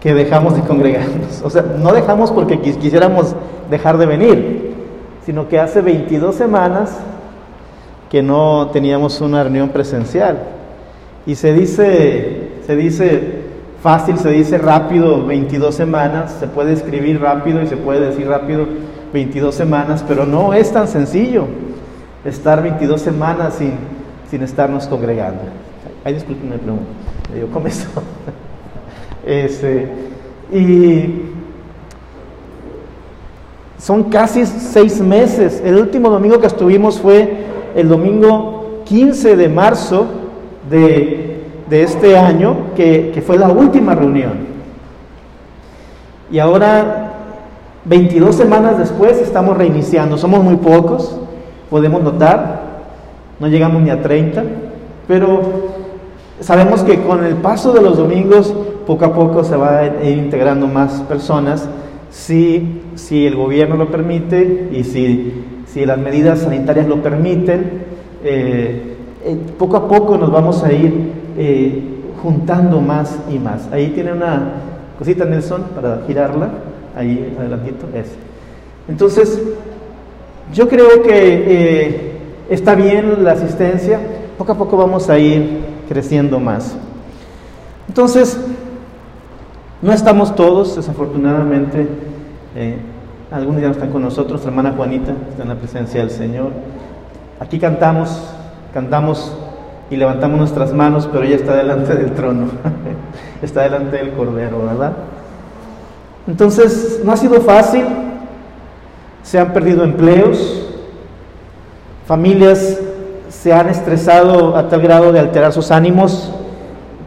que dejamos de congregarnos. O sea, no dejamos porque quisiéramos dejar de venir, sino que hace 22 semanas que no teníamos una reunión presencial. Y se dice, se dice fácil, se dice rápido, 22 semanas, se puede escribir rápido y se puede decir rápido 22 semanas, pero no es tan sencillo estar 22 semanas sin, sin estarnos congregando. Ay, disculpenme, pero yo con eso. Este, y son casi seis meses. El último domingo que estuvimos fue el domingo 15 de marzo de, este año, que, que fue la última reunión. Y ahora, 22 semanas después, estamos reiniciando. Somos muy pocos, podemos notar, no llegamos ni a 30, pero sabemos que con el paso de los domingos, poco a poco se va a ir integrando más personas, si, si el gobierno lo permite y si, si las medidas sanitarias lo permiten, eh, eh, poco a poco nos vamos a ir eh, juntando más y más. Ahí tiene una cosita Nelson para girarla, ahí adelantito, es. Entonces, yo creo que está bien la asistencia, poco a poco vamos a ir creciendo más. Entonces, no estamos todos, desafortunadamente, eh, algunos ya no están con nosotros, hermana Juanita está en la presencia del Señor. Aquí cantamos, cantamos y levantamos nuestras manos, pero ella está delante del trono, está delante del Cordero, ¿verdad? Entonces, no ha sido fácil, se han perdido empleos, familias se han estresado a tal grado de alterar sus ánimos.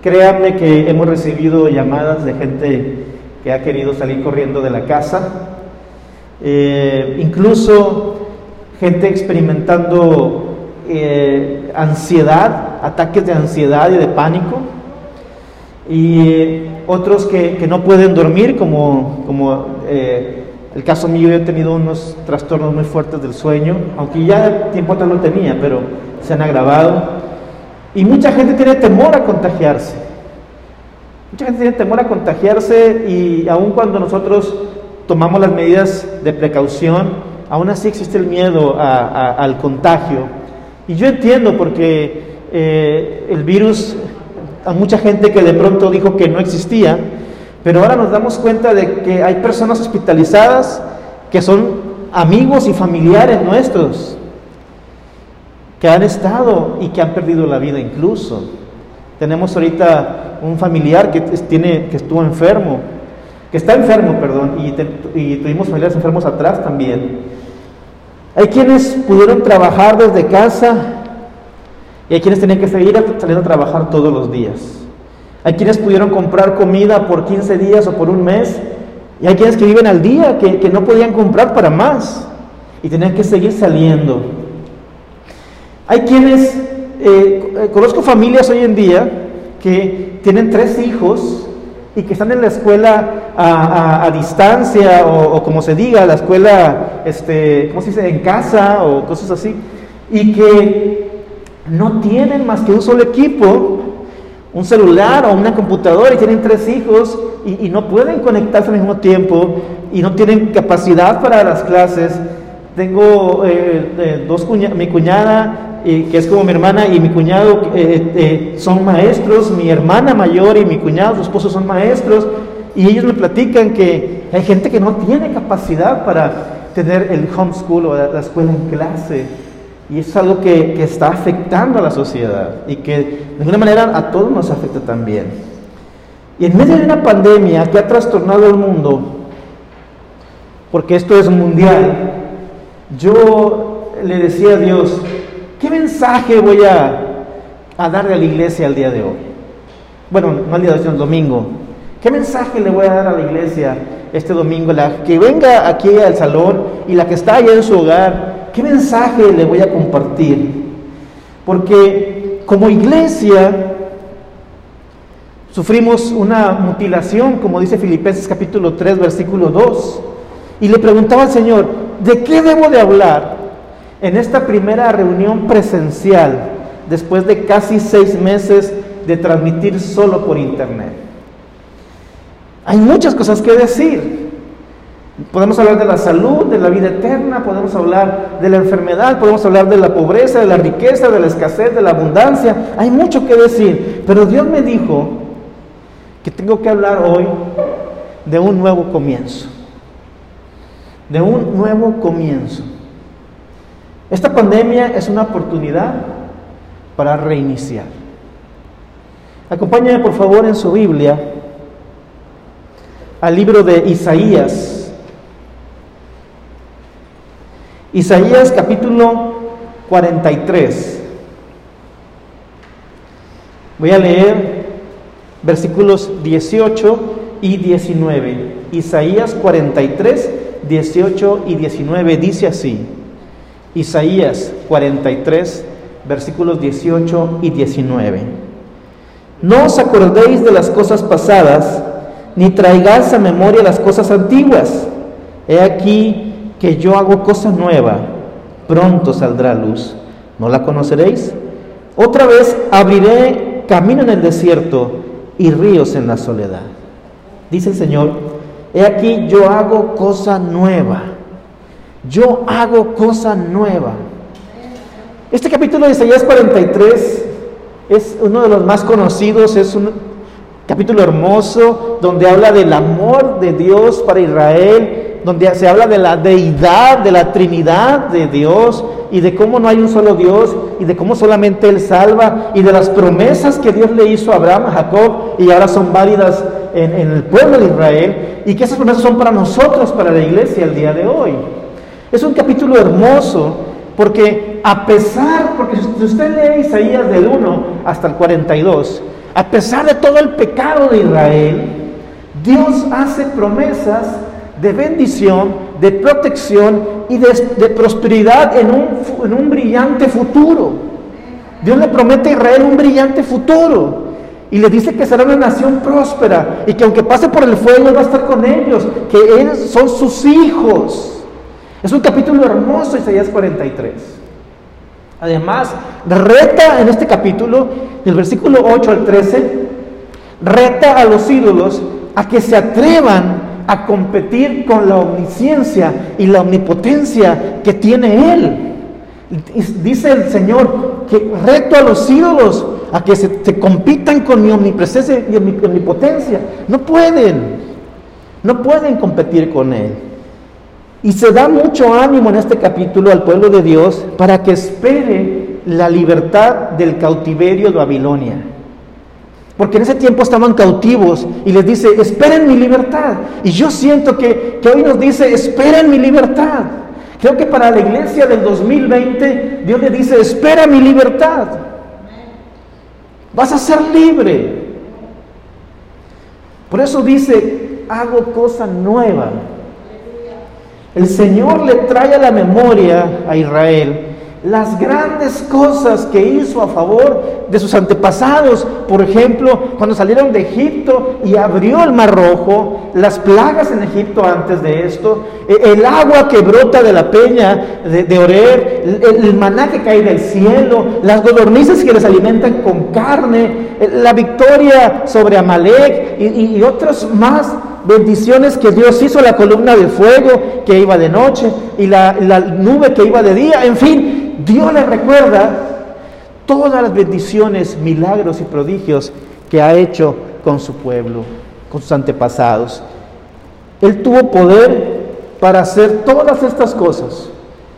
Créanme que hemos recibido llamadas de gente que ha querido salir corriendo de la casa, eh, incluso gente experimentando eh, ansiedad, ataques de ansiedad y de pánico, y otros que, no pueden dormir, como, como eh, el caso mío, yo he tenido unos trastornos muy fuertes del sueño, aunque ya tiempo atrás lo tenía, pero se han agravado. Y mucha gente tiene temor a contagiarse. Mucha gente tiene temor a contagiarse y aun cuando nosotros tomamos las medidas de precaución, aún así existe el miedo al contagio. Y yo entiendo porque eh, el virus, a mucha gente que de pronto dijo que no existía, pero ahora nos damos cuenta de que hay personas hospitalizadas que son amigos y familiares nuestros que han estado y que han perdido la vida incluso. Tenemos ahorita un familiar que, tiene, que estuvo enfermo, que está enfermo, perdón, y, y tuvimos familiares enfermos atrás también. Hay quienes pudieron trabajar desde casa y hay quienes tenían que seguir saliendo a trabajar todos los días. Hay quienes pudieron comprar comida por 15 días o por un mes y hay quienes que viven al día, que, no podían comprar para más y tenían que seguir saliendo. Hay quienes, eh, conozco familias hoy en día que tienen tres hijos y que están en la escuela a, distancia o, como se diga, la escuela, este, ¿cómo se dice?, en casa o cosas así, y que no tienen más que un solo equipo, un celular o una computadora y tienen tres hijos y, no pueden conectarse al mismo tiempo y no tienen capacidad para las clases. Tengo eh, eh, dos cuñadas, mi cuñada que es como mi hermana y mi cuñado eh, eh, son maestros, mi hermana mayor y mi cuñado, su esposo son maestros, y ellos me platican que hay gente que no tiene capacidad para tener el homeschool o la, escuela en clase, y es algo que, que, está afectando a la sociedad y que de alguna manera a todos nos afecta también. Y en medio de una pandemia que ha trastornado el mundo, porque esto es mundial, yo le decía a Dios, ¿Qué mensaje voy a, darle a la iglesia el día de hoy? Bueno, no al día de hoy, sino el domingo. ¿Qué mensaje le voy a dar a la iglesia este domingo? La que venga aquí al salón y la que está allá en su hogar, ¿qué mensaje le voy a compartir? Porque como iglesia sufrimos una mutilación, como dice Filipenses capítulo 3, versículo 2. Y le preguntaba al Señor, ¿de qué debo de hablar? En esta primera reunión presencial, después de casi seis meses de transmitir solo por internet. Hay muchas cosas que decir. Podemos hablar de la salud, de la vida eterna, podemos hablar de la enfermedad, podemos hablar de la pobreza, de la riqueza, de la escasez, de la abundancia. Hay mucho que decir. Pero Dios me dijo que tengo que hablar hoy de un nuevo comienzo. De un nuevo comienzo. Esta pandemia es una oportunidad para reiniciar. Acompáñame por favor en su Biblia al libro de Isaías. Isaías capítulo 43. Voy a leer versículos 18 y 19. Isaías 43, 18 y 19 dice así. Isaías 43, versículos 18 y 19. No os acordéis de las cosas pasadas, ni traigáis a memoria las cosas antiguas. He aquí que yo hago cosa nueva, pronto saldrá luz. ¿No la conoceréis? Otra vez abriré camino en el desierto y ríos en la soledad. Dice el Señor, he aquí yo hago cosa nueva. Yo hago cosa nueva. Este capítulo de Isaías 43 es uno de los más conocidos, es un capítulo hermoso donde habla del amor de Dios para Israel, donde se habla de la deidad, de la Trinidad de Dios y de cómo no hay un solo Dios y de cómo solamente Él salva y de las promesas que Dios le hizo a Abraham, a Jacob y ahora son válidas en, el pueblo de Israel y que esas promesas son para nosotros, para la iglesia el día de hoy. Es un capítulo hermoso porque a pesar, porque si usted lee Isaías del 1 hasta el 42, a pesar de todo el pecado de Israel, Dios hace promesas de bendición, de protección y de, prosperidad en un, en un brillante futuro. Dios le promete a Israel un brillante futuro. Y le dice que será una nación próspera y que aunque pase por el fuego va a estar con ellos, que ellos son sus hijos. Es un capítulo hermoso, Isaías 43. Además, reta en este capítulo, del versículo 8 al 13, reta a los ídolos a que se atrevan a competir con la omnisciencia y la omnipotencia que tiene Él. Dice el Señor que reto a los ídolos a que se, se compitan con mi omnipresencia y mi omnipotencia. No pueden, no pueden competir con Él. Y se da mucho ánimo en este capítulo al pueblo de Dios para que espere la libertad del cautiverio de Babilonia. Porque en ese tiempo estaban cautivos y les dice, esperen mi libertad. Y yo siento que, que hoy nos dice, esperen mi libertad. Creo que para la iglesia del 2020 Dios le dice, espera mi libertad. Vas a ser libre. Por eso dice, hago cosa nueva. El Señor le trae a la memoria a Israel las grandes cosas que hizo a favor de sus antepasados. Por ejemplo, cuando salieron de Egipto y abrió el mar rojo, las plagas en Egipto antes de esto, e, el agua que brota de la peña de, Orer, el, maná que cae del cielo, las godornices que les alimentan con carne, la victoria sobre Amalek y, y otros más bendiciones que Dios hizo, la columna de fuego que iba de noche y la, la nube que iba de día, en fin, Dios le recuerda todas las bendiciones, milagros y prodigios que ha hecho con su pueblo, con sus antepasados. Él tuvo poder para hacer todas estas cosas.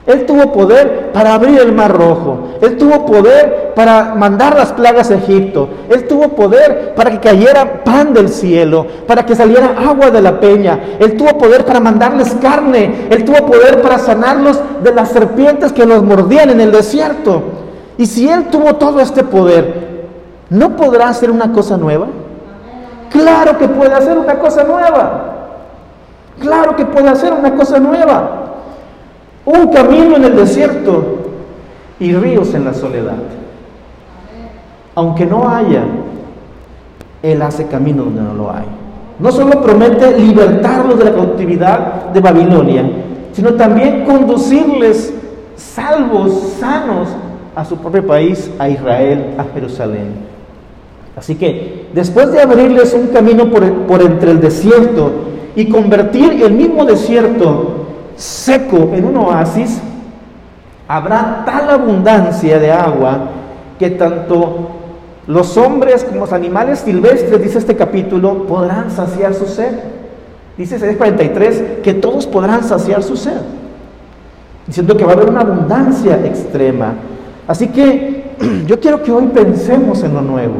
Él tuvo poder para abrir el mar rojo. Él tuvo poder para mandar las plagas a Egipto. Él tuvo poder para que cayera pan del cielo, para que saliera agua de la peña. Él tuvo poder para mandarles carne. Él tuvo poder para sanarlos de las serpientes que los mordían en el desierto. Y si Él tuvo todo este poder, ¿no podrá hacer una cosa nueva? Claro que puede hacer una cosa nueva. Claro que puede hacer una cosa nueva un camino en el desierto y ríos en la soledad. Aunque no haya, Él hace camino donde no lo hay. No solo promete libertarlos de la cautividad de Babilonia, sino también conducirles salvos, sanos, a su propio país, a Israel, a Jerusalén. Así que después de abrirles un camino por, por entre el desierto y convertir el mismo desierto seco en un oasis, habrá tal abundancia de agua que tanto los hombres como los animales silvestres, dice este capítulo, podrán saciar su sed. Dice 43 que todos podrán saciar su sed, diciendo que va a haber una abundancia extrema. Así que yo quiero que hoy pensemos en lo nuevo.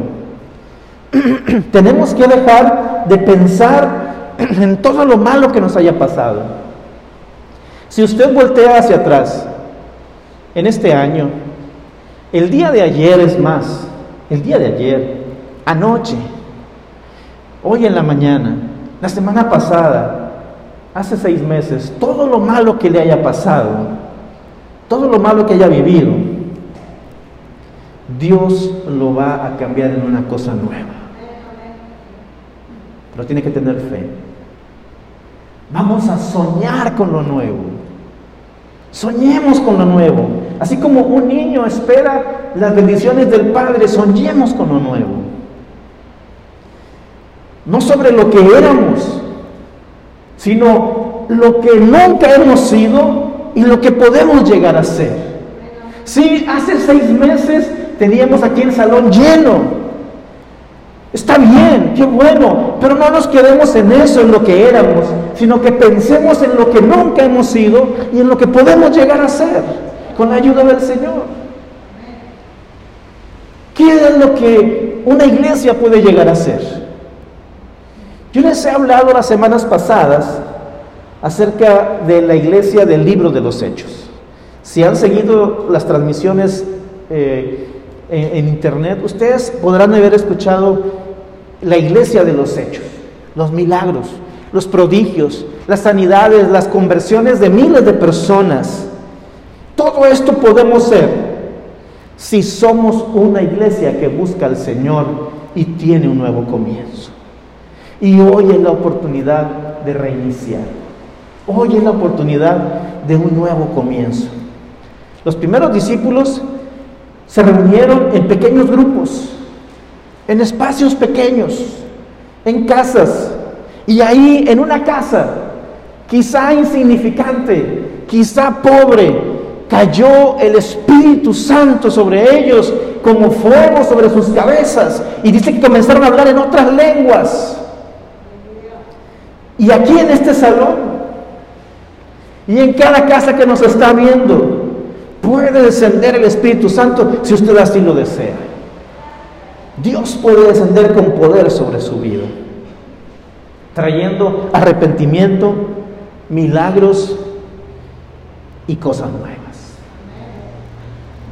Tenemos que dejar de pensar en todo lo malo que nos haya pasado. Si usted voltea hacia atrás, en este año, el día de ayer es más, el día de ayer, anoche, hoy en la mañana, la semana pasada, hace seis meses, todo lo malo que le haya pasado, todo lo malo que haya vivido, Dios lo va a cambiar en una cosa nueva. Pero tiene que tener fe. Vamos a soñar con lo nuevo. Soñemos con lo nuevo. Así como un niño espera las bendiciones del Padre, soñemos con lo nuevo. No sobre lo que éramos, sino lo que nunca hemos sido y lo que podemos llegar a ser. Si hace seis meses teníamos aquí el salón lleno, Está bien, qué bueno, pero no nos quedemos en eso, en lo que éramos, sino que pensemos en lo que nunca hemos sido y en lo que podemos llegar a ser con la ayuda del Señor. ¿Qué es lo que una iglesia puede llegar a ser? Yo les he hablado las semanas pasadas acerca de la iglesia del libro de los hechos. Si han seguido las transmisiones eh, en, internet, ustedes podrán haber escuchado la iglesia de los hechos, los milagros, los prodigios, las sanidades, las conversiones de miles de personas. Todo esto podemos ser si somos una iglesia que busca al Señor y tiene un nuevo comienzo. Y hoy es la oportunidad de reiniciar. Hoy es la oportunidad de un nuevo comienzo. Los primeros discípulos se reunieron en pequeños grupos en espacios pequeños, en casas. Y ahí en una casa, quizá insignificante, quizá pobre, cayó el Espíritu Santo sobre ellos como fuego sobre sus cabezas. Y dice que comenzaron a hablar en otras lenguas. Y aquí en este salón, y en cada casa que nos está viendo, puede descender el Espíritu Santo si usted así lo desea. Dios puede descender con poder sobre su vida, trayendo arrepentimiento, milagros y cosas nuevas.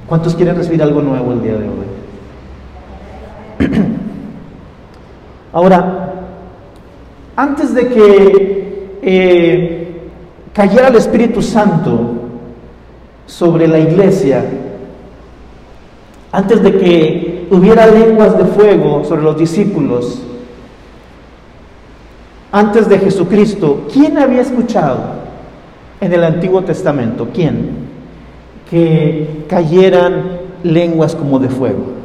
¿Cuántos quieren recibir algo nuevo el día de hoy? Ahora, antes de que eh, cayera el Espíritu Santo sobre la iglesia, antes de que hubiera lenguas de fuego sobre los discípulos, antes de Jesucristo, ¿quién había escuchado en el Antiguo Testamento? ¿Quién? Que cayeran lenguas como de fuego.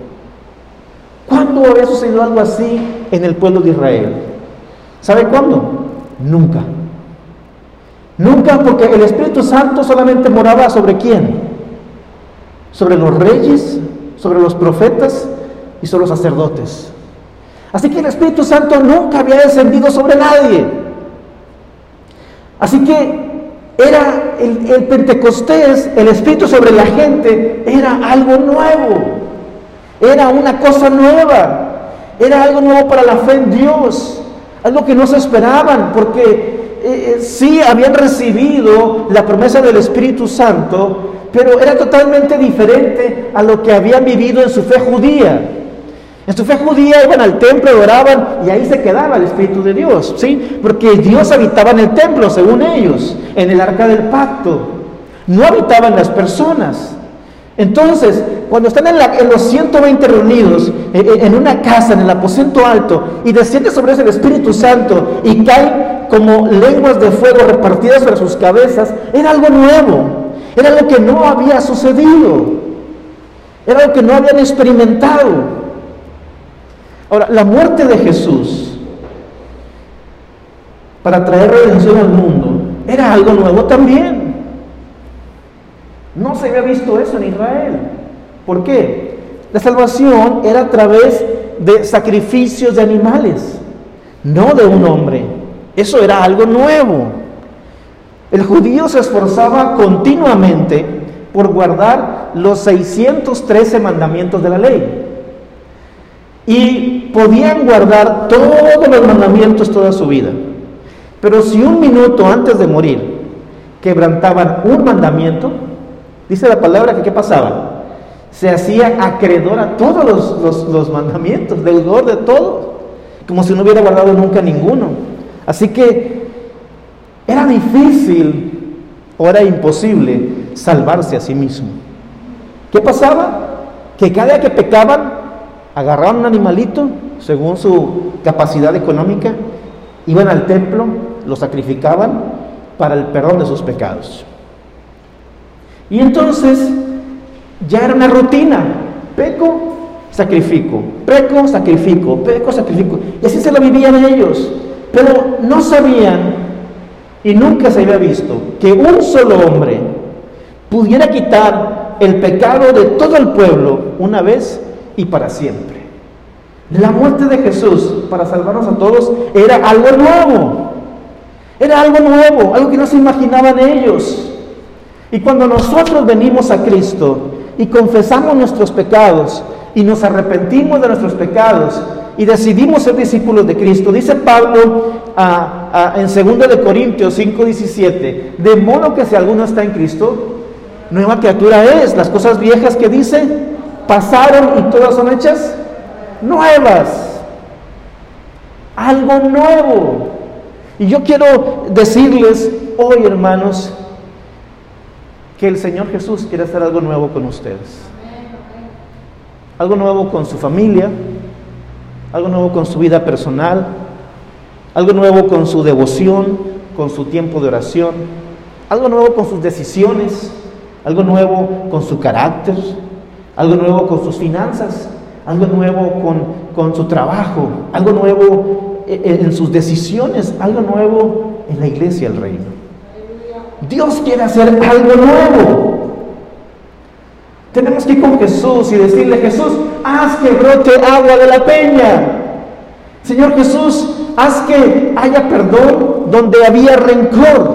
¿Cuándo había sucedido algo así en el pueblo de Israel? ¿Sabe cuándo? Nunca. Nunca porque el Espíritu Santo solamente moraba sobre quién? Sobre los reyes, sobre los profetas sobre los sacerdotes. Así que el Espíritu Santo nunca había descendido sobre nadie. Así que era el, el, Pentecostés, el Espíritu sobre la gente, era algo nuevo. Era una cosa nueva. Era algo nuevo para la fe en Dios. Algo que no se esperaban, porque eh, eh, sí habían recibido la promesa del Espíritu Santo, pero era totalmente diferente a lo que habían vivido en su fe judía. En su fe judía iban al templo, adoraban y ahí se quedaba el Espíritu de Dios, ¿sí? Porque Dios habitaba en el templo, según ellos, en el arca del pacto. No habitaban las personas. Entonces, cuando están en, en, los 120 reunidos eh, eh, en una casa, en el aposento alto, y desciende sobre ellos el Espíritu Santo y cae como lenguas de fuego repartidas sobre sus cabezas, era algo nuevo. Era algo que no había sucedido. Era algo que no habían experimentado. Ahora, la muerte de Jesús para traer redención al mundo era algo nuevo también. No se había visto eso en Israel. ¿Por qué? La salvación era a través de sacrificios de animales, no de un hombre. Eso era algo nuevo. El judío se esforzaba continuamente por guardar los 613 mandamientos de la ley. Y podían guardar todos los mandamientos toda su vida. Pero si un minuto antes de morir quebrantaban un mandamiento, dice la palabra que ¿qué pasaba? Se hacía acreedor a todos los, los mandamientos, deudor de todo, como si no hubiera guardado nunca ninguno. Así que era difícil o era imposible salvarse a sí mismo. ¿Qué pasaba? Que cada que pecaban, agarraban un animalito, según su capacidad económica, iban al templo, lo sacrificaban para el perdón de sus pecados. Y entonces ya era una rutina, peco, sacrifico, peco, sacrifico, peco, sacrifico. Y así se lo vivían ellos. Pero no sabían y nunca se había visto que un solo hombre pudiera quitar el pecado de todo el pueblo una vez y para siempre. La muerte de Jesús para salvarnos a todos era algo nuevo. Era algo nuevo, algo que no se imaginaban ellos. Y cuando nosotros venimos a Cristo y confesamos nuestros pecados y nos arrepentimos de nuestros pecados y decidimos ser discípulos de Cristo, dice Pablo en 2 de Corintios 5:17, de modo que si alguno está en Cristo, nueva criatura es. Las cosas viejas que dice pasaron y todas son hechas nuevas. Algo nuevo. Y yo quiero decirles hoy, hermanos, que el Señor Jesús quiere hacer algo nuevo con ustedes. Algo nuevo con su familia, algo nuevo con su vida personal, algo nuevo con su devoción, con su tiempo de oración, algo nuevo con sus decisiones, algo nuevo con su carácter, algo nuevo con sus finanzas, algo nuevo con, su trabajo, algo nuevo eh, eh, en, sus decisiones, algo nuevo en la iglesia del reino. Dios quiere hacer algo nuevo. Tenemos que ir con Jesús y decirle, Jesús, haz que brote agua de la peña. Señor Jesús, haz que haya perdón donde había rencor.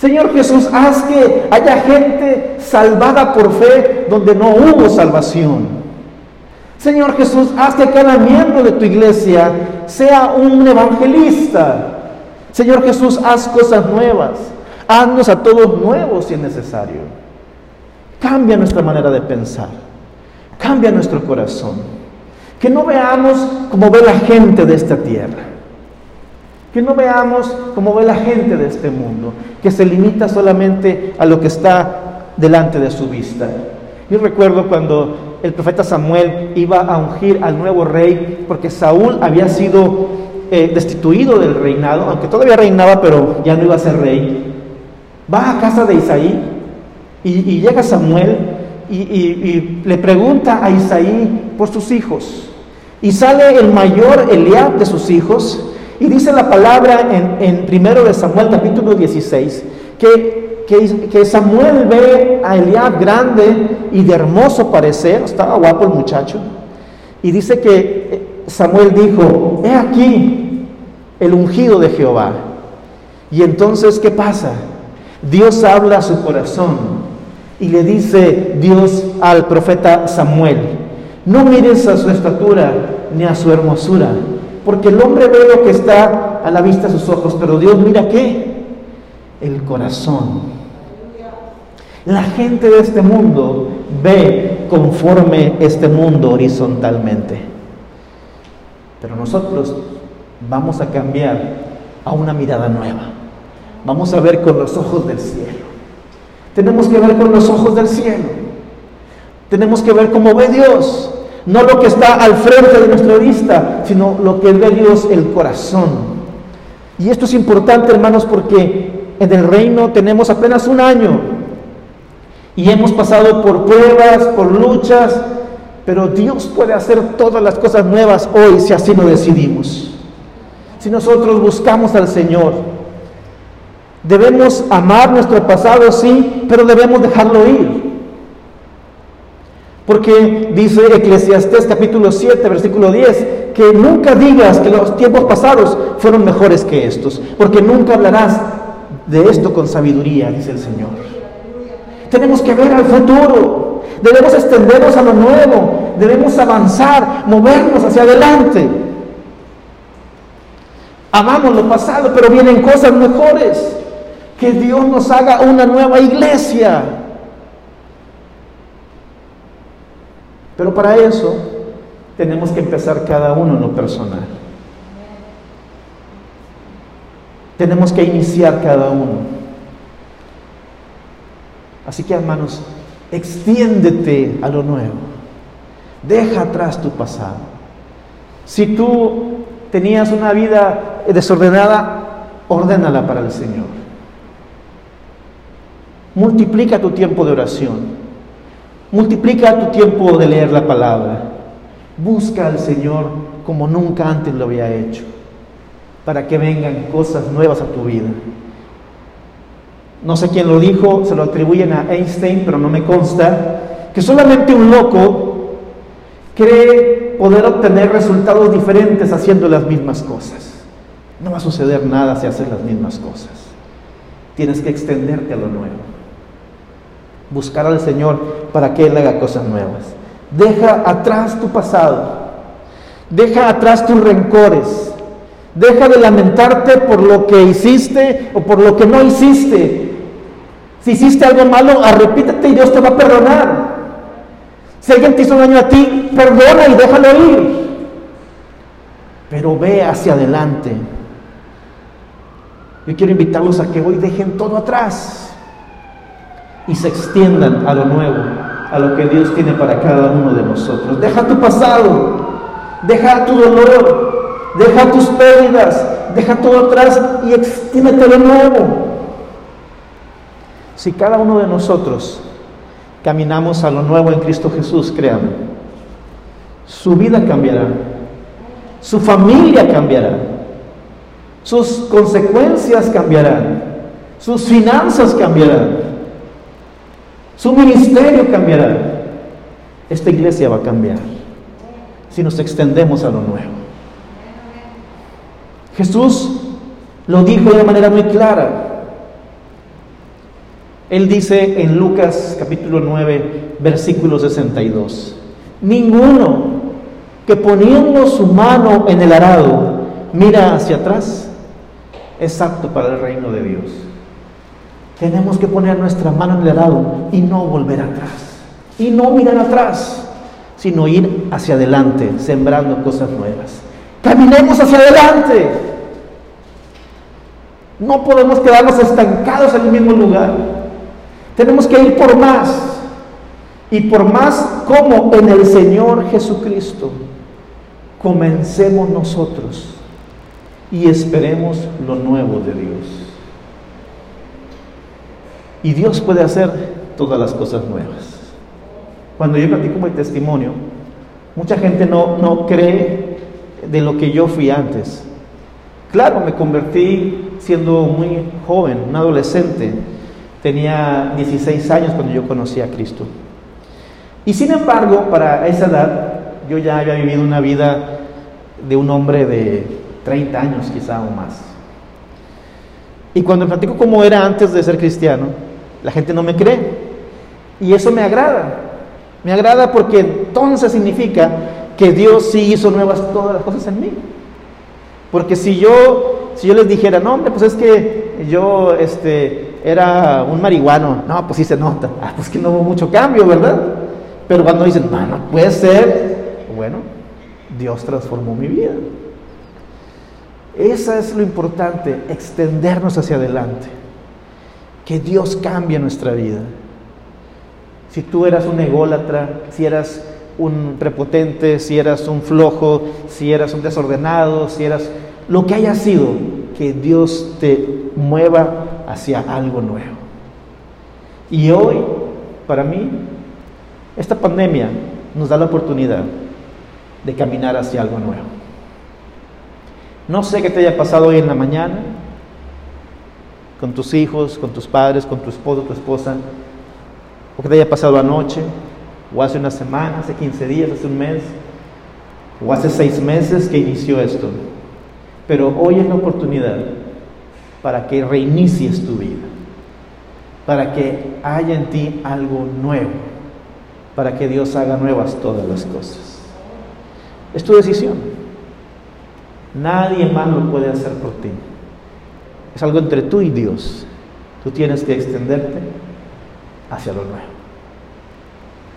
Señor Jesús, haz que haya gente salvada por fe donde no hubo salvación. Señor Jesús, haz que cada miembro de tu iglesia sea un evangelista. Señor Jesús, haz cosas nuevas. Haznos a todos nuevos si es necesario. Cambia nuestra manera de pensar. Cambia nuestro corazón. Que no veamos como ve la gente de esta tierra. Que no veamos como ve la gente de este mundo, que se limita solamente a lo que está delante de su vista. Yo recuerdo cuando el profeta Samuel iba a ungir al nuevo rey, porque Saúl había sido eh, destituido del reinado, aunque todavía reinaba, pero ya no iba a ser rey. Va a casa de Isaí y, llega Samuel y, y, le pregunta a Isaí por sus hijos. Y sale el mayor Eliab de sus hijos y dice la palabra en, en primero de Samuel capítulo 16 que, que, Samuel ve a Eliab grande y de hermoso parecer, estaba guapo el muchacho, y dice que eh, Samuel dijo, he aquí el ungido de Jehová. Y entonces, ¿qué pasa? Dios habla a su corazón y le dice Dios al profeta Samuel, no mires a su estatura ni a su hermosura, porque el hombre ve lo que está a la vista de sus ojos, pero Dios mira qué? El corazón. La gente de este mundo ve conforme este mundo horizontalmente. Pero nosotros vamos a cambiar a una mirada nueva. Vamos a ver con los ojos del cielo. Tenemos que ver con los ojos del cielo. Tenemos que ver cómo ve Dios. No lo que está al frente de nuestra vista, sino lo que ve Dios, el corazón. Y esto es importante, hermanos, porque en el reino tenemos apenas un año y hemos pasado por pruebas, por luchas, Pero Dios puede hacer todas las cosas nuevas hoy si así lo decidimos. Si nosotros buscamos al Señor, debemos amar nuestro pasado, sí, pero debemos dejarlo ir. Porque dice Eclesiastés capítulo 7, versículo 10, que nunca digas que los tiempos pasados fueron mejores que estos, porque nunca hablarás de esto con sabiduría, dice el Señor. Tenemos que ver al futuro, debemos extendernos a lo nuevo, debemos avanzar, movernos hacia adelante. Amamos lo pasado, pero vienen cosas mejores. Que Dios nos haga una nueva iglesia. Pero para eso tenemos que empezar cada uno en lo personal. Tenemos que iniciar cada uno. Así que hermanos, extiéndete a lo nuevo. Deja atrás tu pasado. Si tú tenías una vida desordenada, ordénala para el Señor. Multiplica tu tiempo de oración. Multiplica tu tiempo de leer la palabra. Busca al Señor como nunca antes lo había hecho, para que vengan cosas nuevas a tu vida. No sé quién lo dijo, se lo atribuyen a Einstein, pero no me consta, que solamente un loco cree poder obtener resultados diferentes haciendo las mismas cosas. No va a suceder nada si haces las mismas cosas. Tienes que extenderte a lo nuevo. Buscar al Señor para que Él haga cosas nuevas. Deja atrás tu pasado. Deja atrás tus rencores. Deja de lamentarte por lo que hiciste o por lo que no hiciste. Si hiciste algo malo, arrepítete y Dios te va a perdonar. Si alguien te hizo daño a ti, perdona y déjalo ir. Pero ve hacia adelante. Yo quiero invitarlos a que hoy dejen todo atrás y se extiendan a lo nuevo, a lo que Dios tiene para cada uno de nosotros. Deja tu pasado, deja tu dolor, deja tus pérdidas, deja todo atrás y extiéndete lo nuevo. Si cada uno de nosotros caminamos a lo nuevo en Cristo Jesús, créanme, su vida cambiará, su familia cambiará, sus consecuencias cambiarán, sus finanzas cambiarán, su ministerio cambiará. Esta iglesia va a cambiar si nos extendemos a lo nuevo. Jesús lo dijo de manera muy clara. Él dice en Lucas capítulo 9, versículo 62, ninguno que poniendo su mano en el arado mira hacia atrás es apto para el reino de Dios. Tenemos que poner nuestra mano en el arado y no volver atrás. Y no mirar atrás, sino ir hacia adelante, sembrando cosas nuevas. Caminemos hacia adelante. No podemos quedarnos estancados en el mismo lugar. Tenemos que ir por más. Y por más como en el Señor Jesucristo. Comencemos nosotros y esperemos lo nuevo de Dios. Y Dios puede hacer todas las cosas nuevas. Cuando yo platico mi testimonio, mucha gente no, no cree de lo que yo fui antes. Claro, me convertí siendo muy joven, un adolescente Tenía 16 años cuando yo conocí a Cristo. Y sin embargo, para esa edad, yo ya había vivido una vida de un hombre de 30 años quizá o más. Y cuando platico cómo era antes de ser cristiano, la gente no me cree. Y eso me agrada. Me agrada porque entonces significa que Dios sí hizo nuevas todas las cosas en mí. Porque si yo, si yo les dijera, no, hombre, pues es que yo este, era un marihuano. No, pues sí se nota. Ah, pues que no hubo mucho cambio, ¿verdad? Pero cuando dicen, no, no puede ser, bueno, Dios transformó mi vida. Esa es lo importante, extendernos hacia adelante. Que Dios cambie nuestra vida. Si tú eras un ególatra, si eras un prepotente, si eras un flojo, si eras un desordenado, si eras lo que haya sido, que Dios te mueva hacia algo nuevo. Y hoy, para mí, esta pandemia nos da la oportunidad de caminar hacia algo nuevo. No sé qué te haya pasado hoy en la mañana, con tus hijos, con tus padres, con tu esposo, tu esposa, o que te haya pasado anoche, o hace una semana, hace 15 días, hace un mes, o hace seis meses que inició esto. Pero hoy es la oportunidad para que reinicies tu vida, para que haya en ti algo nuevo, para que Dios haga nuevas todas las cosas. Es tu decisión. Nadie más lo puede hacer por ti. Es algo entre tú y Dios. Tú tienes que extenderte hacia lo nuevo.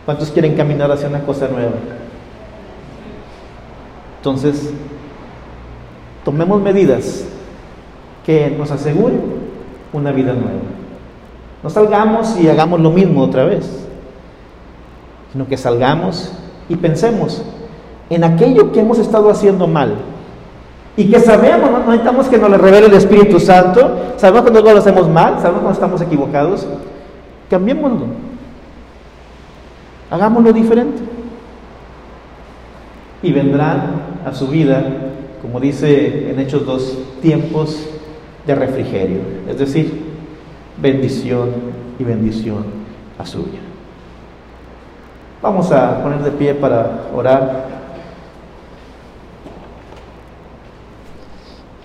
¿Cuántos quieren caminar hacia una cosa nueva? Entonces, tomemos medidas que nos aseguren una vida nueva. No salgamos y hagamos lo mismo otra vez, sino que salgamos y pensemos en aquello que hemos estado haciendo mal y que sabemos, no necesitamos que nos lo revele el Espíritu Santo, sabemos cuando lo hacemos mal, sabemos cuando estamos equivocados, cambiémoslo, hagámoslo diferente. Y vendrán a su vida, como dice en Hechos dos, tiempos de refrigerio, es decir, bendición y bendición a su vida. Vamos a poner de pie para orar.